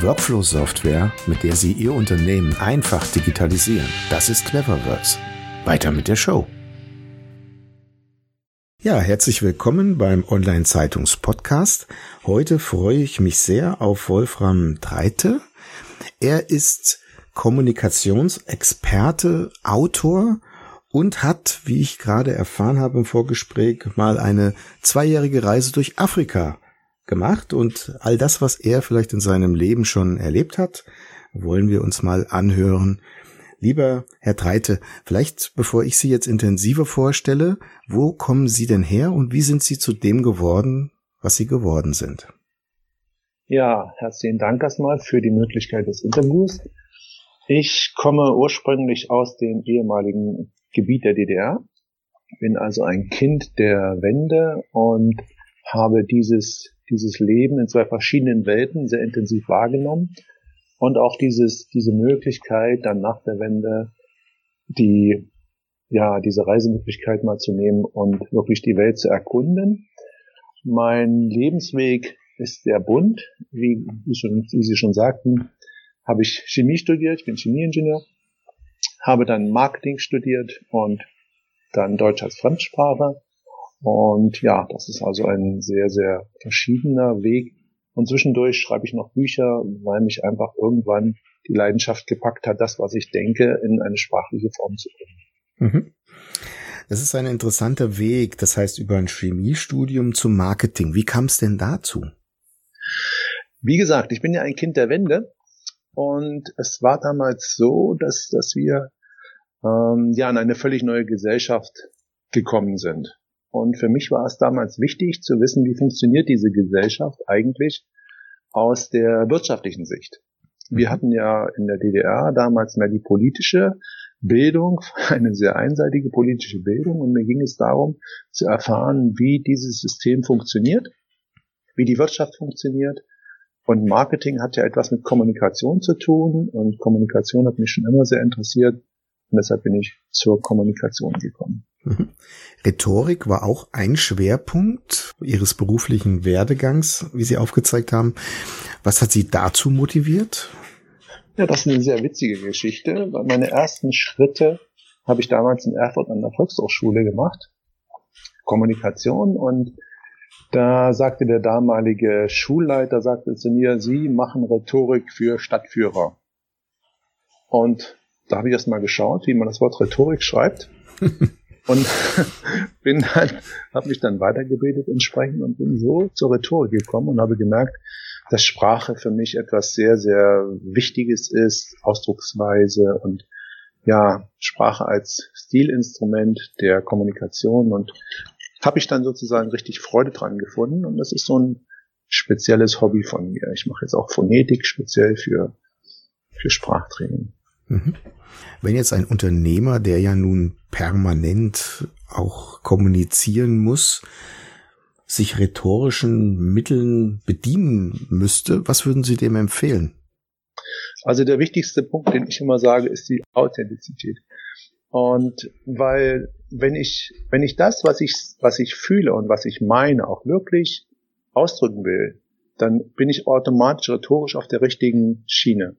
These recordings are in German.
Workflow-Software, mit der Sie Ihr Unternehmen einfach digitalisieren. Das ist Cleverworks. Weiter mit der Show. Ja, herzlich willkommen beim Online-Zeitungs-Podcast. Heute freue ich mich sehr auf Wolfram Dreite. Er ist Kommunikationsexperte, Autor und hat, wie ich gerade erfahren habe im Vorgespräch, mal eine zweijährige Reise durch Afrika gemacht und all das, was er vielleicht in seinem Leben schon erlebt hat, wollen wir uns mal anhören. Lieber Herr Treite, vielleicht bevor ich Sie jetzt intensiver vorstelle, wo kommen Sie denn her und wie sind Sie zu dem geworden, was Sie geworden sind? Ja, herzlichen Dank erstmal für die Möglichkeit des Interviews. Ich komme ursprünglich aus dem ehemaligen Gebiet der DDR, bin also ein Kind der Wende und habe dieses dieses Leben in zwei verschiedenen Welten sehr intensiv wahrgenommen und auch dieses, diese Möglichkeit, dann nach der Wende die, ja, diese Reisemöglichkeit mal zu nehmen und wirklich die Welt zu erkunden. Mein Lebensweg ist sehr bunt. Wie, wie, schon, wie Sie schon sagten, habe ich Chemie studiert, ich bin Chemieingenieur, habe dann Marketing studiert und dann Deutsch als Fremdsprache und ja, das ist also ein sehr, sehr verschiedener Weg. Und zwischendurch schreibe ich noch Bücher, weil mich einfach irgendwann die Leidenschaft gepackt hat, das, was ich denke, in eine sprachliche Form zu bringen. Mhm. Das ist ein interessanter Weg, das heißt über ein Chemiestudium zum Marketing. Wie kam es denn dazu? Wie gesagt, ich bin ja ein Kind der Wende und es war damals so, dass, dass wir ähm, ja in eine völlig neue Gesellschaft gekommen sind. Und für mich war es damals wichtig zu wissen, wie funktioniert diese Gesellschaft eigentlich aus der wirtschaftlichen Sicht. Wir mhm. hatten ja in der DDR damals mehr die politische Bildung, eine sehr einseitige politische Bildung. Und mir ging es darum zu erfahren, wie dieses System funktioniert, wie die Wirtschaft funktioniert. Und Marketing hat ja etwas mit Kommunikation zu tun. Und Kommunikation hat mich schon immer sehr interessiert. Und deshalb bin ich zur Kommunikation gekommen. Mhm. Rhetorik war auch ein Schwerpunkt Ihres beruflichen Werdegangs, wie Sie aufgezeigt haben. Was hat Sie dazu motiviert? Ja, das ist eine sehr witzige Geschichte, weil meine ersten Schritte habe ich damals in Erfurt an der Volkshochschule gemacht. Kommunikation und da sagte der damalige Schulleiter, sagte zu mir, Sie machen Rhetorik für Stadtführer. Und da habe ich erst mal geschaut, wie man das Wort Rhetorik schreibt. und bin dann, habe mich dann weitergebildet entsprechend und bin so zur Rhetorik gekommen und habe gemerkt, dass Sprache für mich etwas sehr, sehr Wichtiges ist, Ausdrucksweise und ja, Sprache als Stilinstrument der Kommunikation und habe ich dann sozusagen richtig Freude dran gefunden und das ist so ein spezielles Hobby von mir. Ich mache jetzt auch Phonetik speziell für, für Sprachtraining. Mhm. Wenn jetzt ein Unternehmer, der ja nun permanent auch kommunizieren muss, sich rhetorischen Mitteln bedienen müsste, was würden Sie dem empfehlen? Also der wichtigste Punkt, den ich immer sage, ist die Authentizität. Und weil, wenn ich, wenn ich das, was ich, was ich fühle und was ich meine, auch wirklich ausdrücken will, dann bin ich automatisch rhetorisch auf der richtigen Schiene.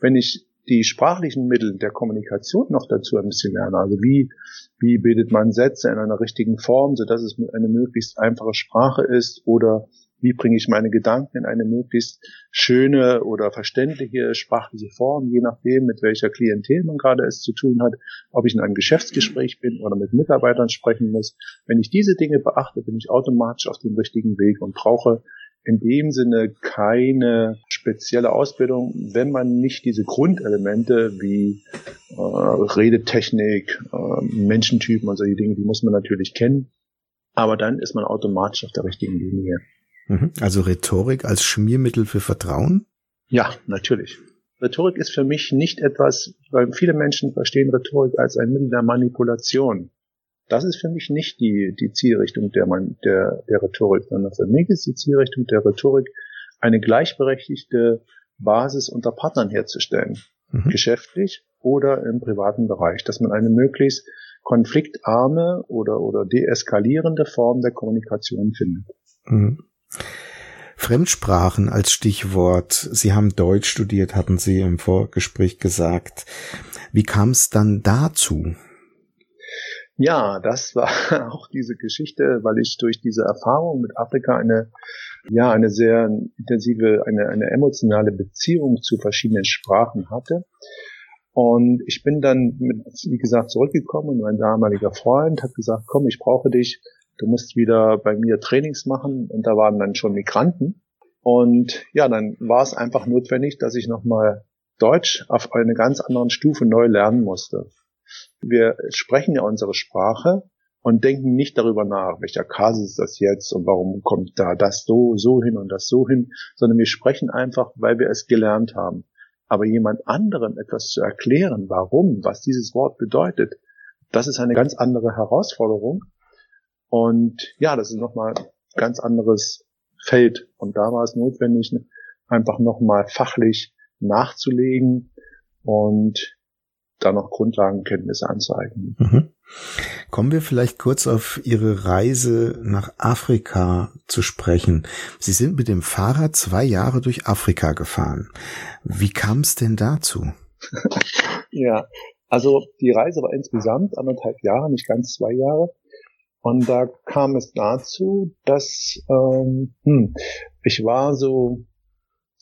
Wenn ich die sprachlichen Mittel der Kommunikation noch dazu ein bisschen lernen. Also wie, wie bildet man Sätze in einer richtigen Form, so dass es eine möglichst einfache Sprache ist oder wie bringe ich meine Gedanken in eine möglichst schöne oder verständliche sprachliche Form, je nachdem, mit welcher Klientel man gerade es zu tun hat, ob ich in einem Geschäftsgespräch bin oder mit Mitarbeitern sprechen muss. Wenn ich diese Dinge beachte, bin ich automatisch auf dem richtigen Weg und brauche in dem Sinne keine spezielle Ausbildung, wenn man nicht diese Grundelemente wie äh, Redetechnik, äh, Menschentypen und solche Dinge, die muss man natürlich kennen. Aber dann ist man automatisch auf der richtigen Linie. Mhm. Also Rhetorik als Schmiermittel für Vertrauen? Ja, natürlich. Rhetorik ist für mich nicht etwas, weil viele Menschen verstehen Rhetorik als ein Mittel der Manipulation. Das ist für mich nicht die, die Zielrichtung der, der, der Rhetorik, sondern für mich ist die Zielrichtung der Rhetorik, eine gleichberechtigte Basis unter Partnern herzustellen. Mhm. Geschäftlich oder im privaten Bereich, dass man eine möglichst konfliktarme oder, oder deeskalierende Form der Kommunikation findet. Mhm. Fremdsprachen als Stichwort. Sie haben Deutsch studiert, hatten Sie im Vorgespräch gesagt. Wie kam es dann dazu? Ja, das war auch diese Geschichte, weil ich durch diese Erfahrung mit Afrika eine, ja, eine sehr intensive, eine, eine emotionale Beziehung zu verschiedenen Sprachen hatte. Und ich bin dann, mit, wie gesagt, zurückgekommen und mein damaliger Freund hat gesagt, komm, ich brauche dich, du musst wieder bei mir Trainings machen. Und da waren dann schon Migranten. Und ja, dann war es einfach notwendig, dass ich nochmal Deutsch auf eine ganz anderen Stufe neu lernen musste. Wir sprechen ja unsere Sprache und denken nicht darüber nach, welcher Kasus ist das jetzt und warum kommt da das so, so hin und das so hin, sondern wir sprechen einfach, weil wir es gelernt haben. Aber jemand anderem etwas zu erklären, warum, was dieses Wort bedeutet, das ist eine ganz andere Herausforderung. Und ja, das ist nochmal ein ganz anderes Feld. Und da war es notwendig, einfach nochmal fachlich nachzulegen und da noch Grundlagenkenntnisse anzueignen. Mhm. Kommen wir vielleicht kurz auf Ihre Reise nach Afrika zu sprechen. Sie sind mit dem Fahrrad zwei Jahre durch Afrika gefahren. Wie kam es denn dazu? ja, also die Reise war insgesamt anderthalb Jahre, nicht ganz zwei Jahre. Und da kam es dazu, dass ähm, hm, ich war so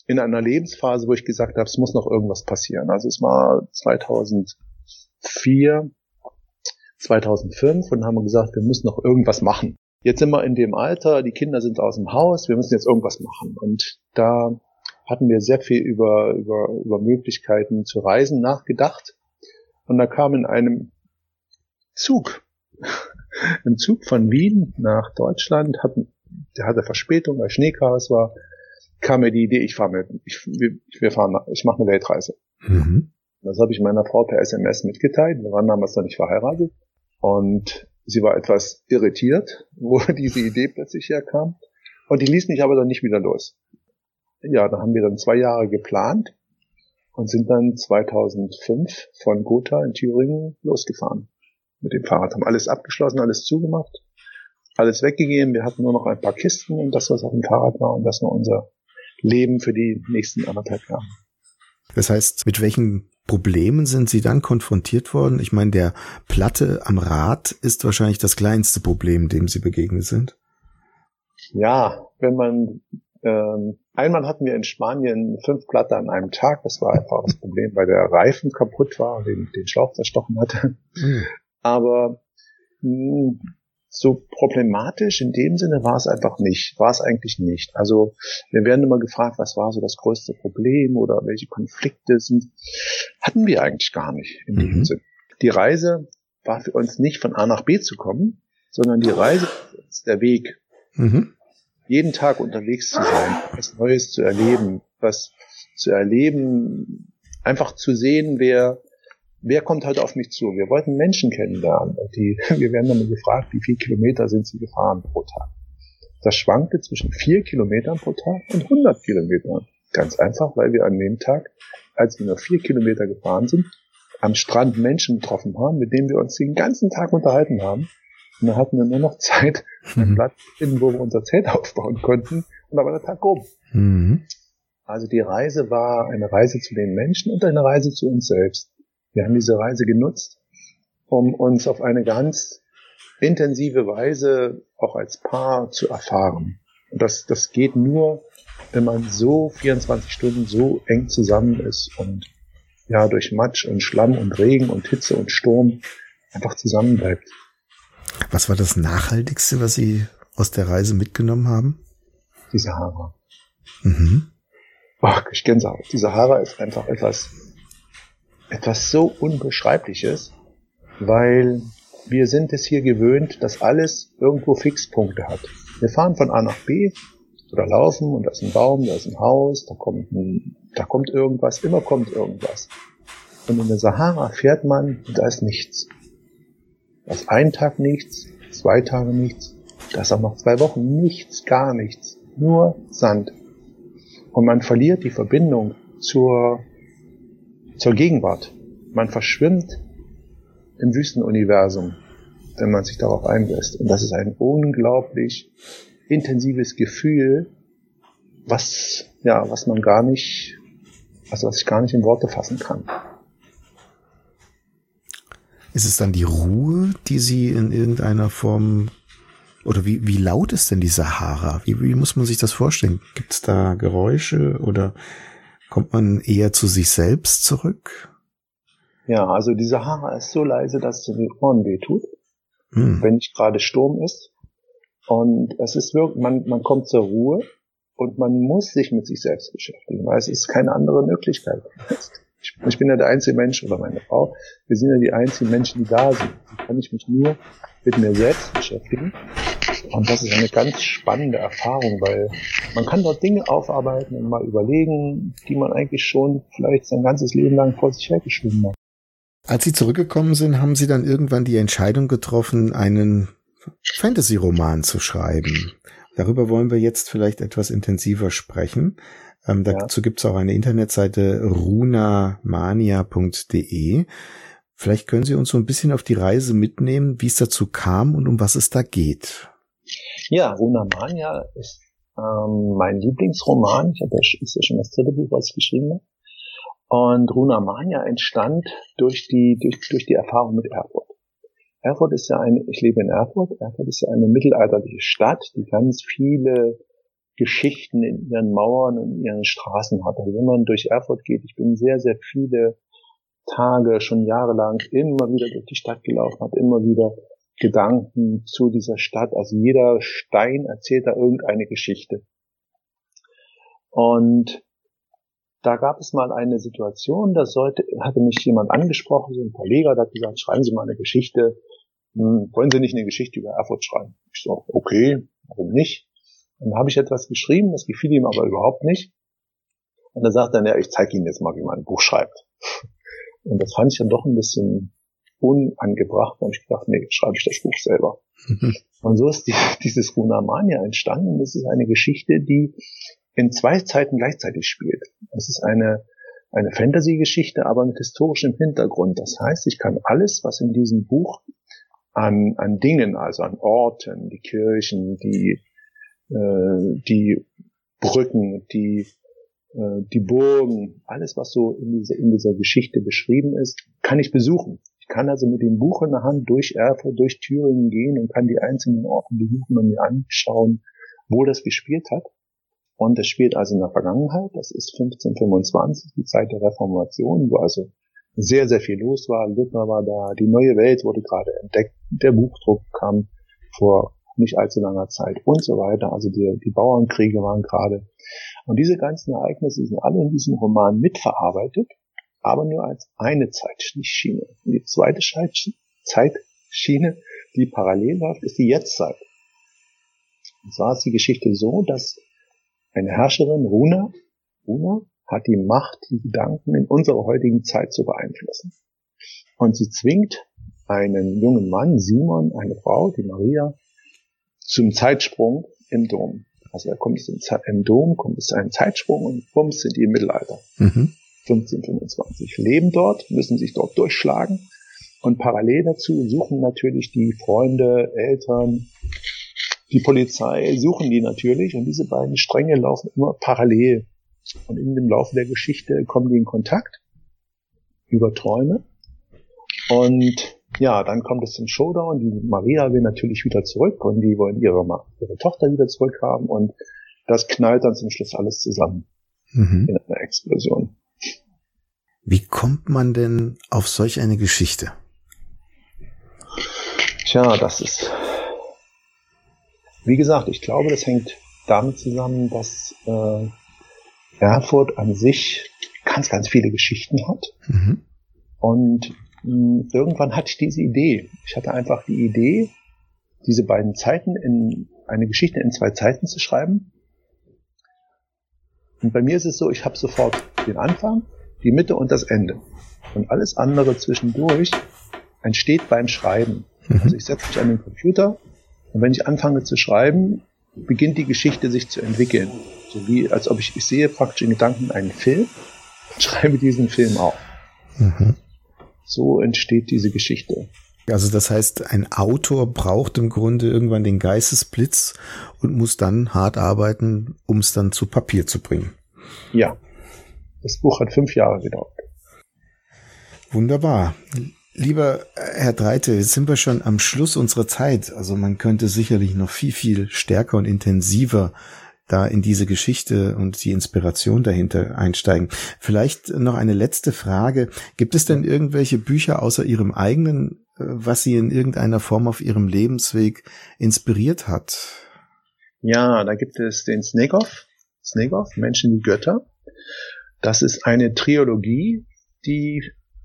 in einer Lebensphase, wo ich gesagt habe, es muss noch irgendwas passieren. Also es war 2004, 2005 und haben gesagt, wir müssen noch irgendwas machen. Jetzt sind wir in dem Alter, die Kinder sind aus dem Haus, wir müssen jetzt irgendwas machen. Und da hatten wir sehr viel über, über, über Möglichkeiten zu reisen nachgedacht. Und da kam in einem Zug, im Zug von Wien nach Deutschland, hatten, der hatte Verspätung, weil Schneechaos war, kam mir die Idee, ich fahre mit, ich, wir fahren, ich mache eine Weltreise. Mhm. Das habe ich meiner Frau per SMS mitgeteilt. Wir waren damals noch nicht verheiratet. Und sie war etwas irritiert, wo diese Idee plötzlich herkam. Und die ließ mich aber dann nicht wieder los. Ja, da haben wir dann zwei Jahre geplant und sind dann 2005 von Gotha in Thüringen losgefahren mit dem Fahrrad. Haben alles abgeschlossen, alles zugemacht, alles weggegeben. Wir hatten nur noch ein paar Kisten und das, was auf dem Fahrrad war. Und das war unser Leben für die nächsten anderthalb Jahre. Das heißt, mit welchen Problemen sind Sie dann konfrontiert worden? Ich meine, der Platte am Rad ist wahrscheinlich das kleinste Problem, dem Sie begegnet sind. Ja, wenn man ähm, einmal hatten wir in Spanien fünf Platte an einem Tag. Das war einfach das Problem, weil der Reifen kaputt war und den, den Schlauch zerstochen hatte. Mhm. Aber mh, hm, so problematisch in dem Sinne war es einfach nicht, war es eigentlich nicht. Also wir werden immer gefragt, was war so das größte Problem oder welche Konflikte sind, hatten wir eigentlich gar nicht in dem mhm. Sinne. Die Reise war für uns nicht von A nach B zu kommen, sondern die Reise ist der Weg. Mhm. Jeden Tag unterwegs zu sein, was Neues zu erleben, was zu erleben, einfach zu sehen, wer wer kommt halt auf mich zu? Wir wollten Menschen kennenlernen. Die, wir werden dann gefragt, wie viele Kilometer sind sie gefahren pro Tag? Das schwankte zwischen vier Kilometern pro Tag und 100 Kilometern. Ganz einfach, weil wir an dem Tag, als wir nur vier Kilometer gefahren sind, am Strand Menschen getroffen haben, mit denen wir uns den ganzen Tag unterhalten haben. Und dann hatten wir nur noch Zeit, einen mhm. Platz finden, wo wir unser Zelt aufbauen konnten. Und dann war der Tag rum. Mhm. Also die Reise war eine Reise zu den Menschen und eine Reise zu uns selbst. Wir haben diese Reise genutzt, um uns auf eine ganz intensive Weise auch als Paar zu erfahren. Und das, das geht nur, wenn man so 24 Stunden so eng zusammen ist und ja, durch Matsch und Schlamm und Regen und Hitze und Sturm einfach zusammenbleibt. Was war das Nachhaltigste, was Sie aus der Reise mitgenommen haben? Die Sahara. Mhm. Ach, ich Gänsehaut. Die Sahara ist einfach etwas etwas so Unbeschreibliches, weil wir sind es hier gewöhnt, dass alles irgendwo Fixpunkte hat. Wir fahren von A nach B oder laufen und da ist ein Baum, da ist ein Haus, da kommt ein Da kommt irgendwas, immer kommt irgendwas. Und in der Sahara fährt man und da ist nichts. Da ist ein Tag nichts, zwei Tage nichts, da ist auch noch zwei Wochen nichts, gar nichts. Nur Sand. Und man verliert die Verbindung zur, zur Gegenwart. Man verschwimmt im Wüstenuniversum, wenn man sich darauf einlässt. Und das ist ein unglaublich intensives Gefühl, was, ja, was man gar nicht, also was ich gar nicht in Worte fassen kann. Ist es dann die Ruhe, die Sie in irgendeiner Form oder wie, wie laut ist denn die Sahara? Wie, wie muss man sich das vorstellen? Gibt es da Geräusche oder kommt man eher zu sich selbst zurück? Ja, also die Sahara ist so leise, dass es in den Ohren wehtut, hm. wenn nicht gerade Sturm ist. Und es ist wirklich, man, man kommt zur Ruhe und man muss sich mit sich selbst beschäftigen, weil es ist keine andere Möglichkeit. Ich, ich bin ja der einzige Mensch oder meine Frau, wir sind ja die einzigen Menschen, die da sind. Da kann ich mich nur mit mir selbst beschäftigen. Und das ist eine ganz spannende Erfahrung, weil man kann dort Dinge aufarbeiten und mal überlegen, die man eigentlich schon vielleicht sein ganzes Leben lang vor sich hergeschrieben hat. Als Sie zurückgekommen sind, haben Sie dann irgendwann die Entscheidung getroffen, einen Fantasy-Roman zu schreiben. Darüber wollen wir jetzt vielleicht etwas intensiver sprechen. Ähm, dazu ja. gibt es auch eine Internetseite runamania.de. Vielleicht können Sie uns so ein bisschen auf die Reise mitnehmen, wie es dazu kam und um was es da geht. Ja, Runamania ist ähm, mein Lieblingsroman. Ich habe ja, ist ja schon das dritte Buch, was ich geschrieben habe. Und Runamania entstand durch die, durch, durch die Erfahrung mit Erfurt. Erfurt ist ja eine, ich lebe in Erfurt, Erfurt ist ja eine mittelalterliche Stadt, die ganz viele Geschichten in ihren Mauern und ihren Straßen hat. Also wenn man durch Erfurt geht, ich bin sehr, sehr viele Tage, schon jahrelang immer wieder durch die Stadt gelaufen, hat immer wieder Gedanken zu dieser Stadt. Also jeder Stein erzählt da irgendeine Geschichte. Und da gab es mal eine Situation, da sollte, hatte mich jemand angesprochen, so ein Verleger, der hat gesagt, schreiben Sie mal eine Geschichte. Hm, wollen Sie nicht eine Geschichte über Erfurt schreiben? Ich so, okay, warum nicht? Und dann habe ich etwas geschrieben, das gefiel ihm aber überhaupt nicht. Und er sagt dann, ja, ich zeige Ihnen jetzt mal, wie man ein Buch schreibt. Und das fand ich dann doch ein bisschen unangebracht. Da habe ich gedacht, nee, schreibe ich das Buch selber. Mhm. Und so ist die, dieses Runamania entstanden. Das ist eine Geschichte, die in zwei Zeiten gleichzeitig spielt. Es ist eine, eine Fantasy-Geschichte, aber mit historischem Hintergrund. Das heißt, ich kann alles, was in diesem Buch an, an Dingen, also an Orten, die Kirchen, die, äh, die Brücken, die, äh, die Burgen, alles, was so in dieser, in dieser Geschichte beschrieben ist, kann ich besuchen. Kann also mit dem Buch in der Hand durch Erfurt, durch Thüringen gehen und kann die einzelnen Orte besuchen und mir anschauen, wo das gespielt hat. Und es spielt also in der Vergangenheit, das ist 1525, die Zeit der Reformation, wo also sehr, sehr viel los war. Luther war da, die neue Welt wurde gerade entdeckt, der Buchdruck kam vor nicht allzu langer Zeit und so weiter. Also die, die Bauernkriege waren gerade. Und diese ganzen Ereignisse sind alle in diesem Roman mitverarbeitet, aber nur als eine Zeitschiene. Und die zweite Zeitschiene, die parallel läuft, ist die Jetztzeit. Und zwar ist die Geschichte so, dass eine Herrscherin, Runa, Runa hat die Macht, die Gedanken in unserer heutigen Zeit zu beeinflussen. Und sie zwingt einen jungen Mann, Simon, eine Frau, die Maria, zum Zeitsprung im Dom. Also er kommt im, Dom, kommt es ein Zeitsprung und bums sind die im Mittelalter. Mhm. 1525. Leben dort, müssen sich dort durchschlagen. Und parallel dazu suchen natürlich die Freunde, Eltern, die Polizei suchen die natürlich und diese beiden Stränge laufen immer parallel. Und in dem Laufe der Geschichte kommen die in Kontakt über Träume. Und ja, dann kommt es zum Showdown. Die Maria will natürlich wieder zurück und die wollen ihre, ihre Tochter wieder zurückhaben und das knallt dann zum Schluss alles zusammen mhm. in einer Explosion. Wie kommt man denn auf solch eine Geschichte? Tja, das ist wie gesagt, ich glaube, das hängt damit zusammen, dass äh, Erfurt an sich ganz, ganz viele Geschichten hat. Mhm. Und mh, irgendwann hatte ich diese Idee. Ich hatte einfach die Idee, diese beiden Zeiten in eine Geschichte in zwei Zeiten zu schreiben. Und bei mir ist es so, ich habe sofort den Anfang, die Mitte und das Ende. Und alles andere zwischendurch entsteht beim Schreiben. Mhm. Also ich setze mich an den Computer und wenn ich anfange zu schreiben, beginnt die Geschichte sich zu entwickeln. So wie, als ob ich, ich sehe praktisch in Gedanken einen Film und schreibe diesen Film auf. Mhm. So entsteht diese Geschichte. Also das heißt, ein Autor braucht im Grunde irgendwann den Geistesblitz und muss dann hart arbeiten, um es dann zu Papier zu bringen. Ja. Das Buch hat fünf Jahre gedauert. Wunderbar. Lieber Herr Dreite, jetzt sind wir schon am Schluss unserer Zeit. Also man könnte sicherlich noch viel, viel stärker und intensiver da in diese Geschichte und die Inspiration dahinter einsteigen. Vielleicht noch eine letzte Frage. Gibt es denn irgendwelche Bücher außer Ihrem eigenen, äh, was Sie in irgendeiner Form auf Ihrem Lebensweg inspiriert hat? Ja, da gibt es den Snegoff, Snegoff, Menschen wie Götter. Das ist eine Trilogie, die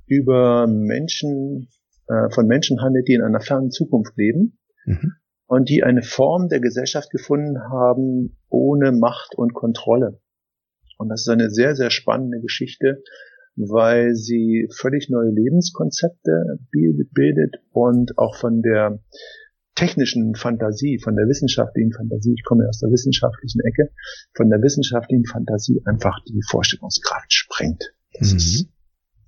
über Menschen, äh, von Menschen handelt, die in einer fernen Zukunft leben mhm. und die eine Form der Gesellschaft gefunden haben ohne Macht und Kontrolle. Und das ist eine sehr, sehr spannende Geschichte, weil sie völlig neue Lebenskonzepte bildet und auch von der technischen Fantasie, von der wissenschaftlichen Fantasie, ich komme aus der wissenschaftlichen Ecke, von der wissenschaftlichen Fantasie einfach die Vorstellungskraft sprengt. Das mhm. ist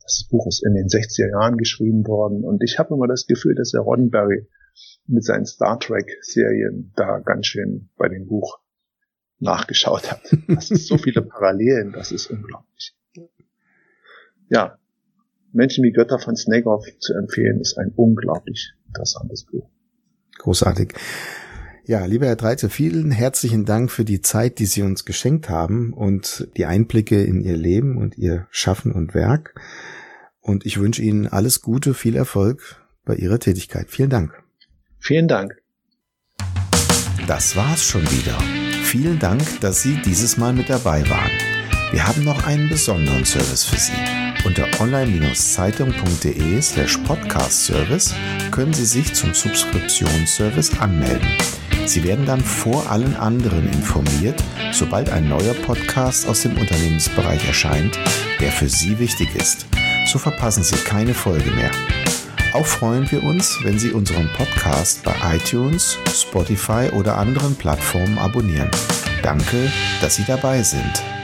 das Buch ist in den 60er Jahren geschrieben worden und ich habe immer das Gefühl, dass der Roddenberry mit seinen Star Trek-Serien da ganz schön bei dem Buch nachgeschaut hat. Das ist so viele Parallelen, das ist unglaublich. Ja, Menschen wie Götter von Snakeoff zu empfehlen, ist ein unglaublich interessantes Buch. Großartig. Ja, lieber Herr Dreite, vielen herzlichen Dank für die Zeit, die Sie uns geschenkt haben und die Einblicke in Ihr Leben und Ihr Schaffen und Werk. Und ich wünsche Ihnen alles Gute, viel Erfolg bei Ihrer Tätigkeit. Vielen Dank. Vielen Dank. Das war's schon wieder. Vielen Dank, dass Sie dieses Mal mit dabei waren. Wir haben noch einen besonderen Service für Sie. Unter online-zeitung.de slash podcast service können Sie sich zum Subskriptionsservice anmelden. Sie werden dann vor allen anderen informiert, sobald ein neuer Podcast aus dem Unternehmensbereich erscheint, der für Sie wichtig ist. So verpassen Sie keine Folge mehr. Auch freuen wir uns, wenn Sie unseren Podcast bei iTunes, Spotify oder anderen Plattformen abonnieren. Danke, dass Sie dabei sind.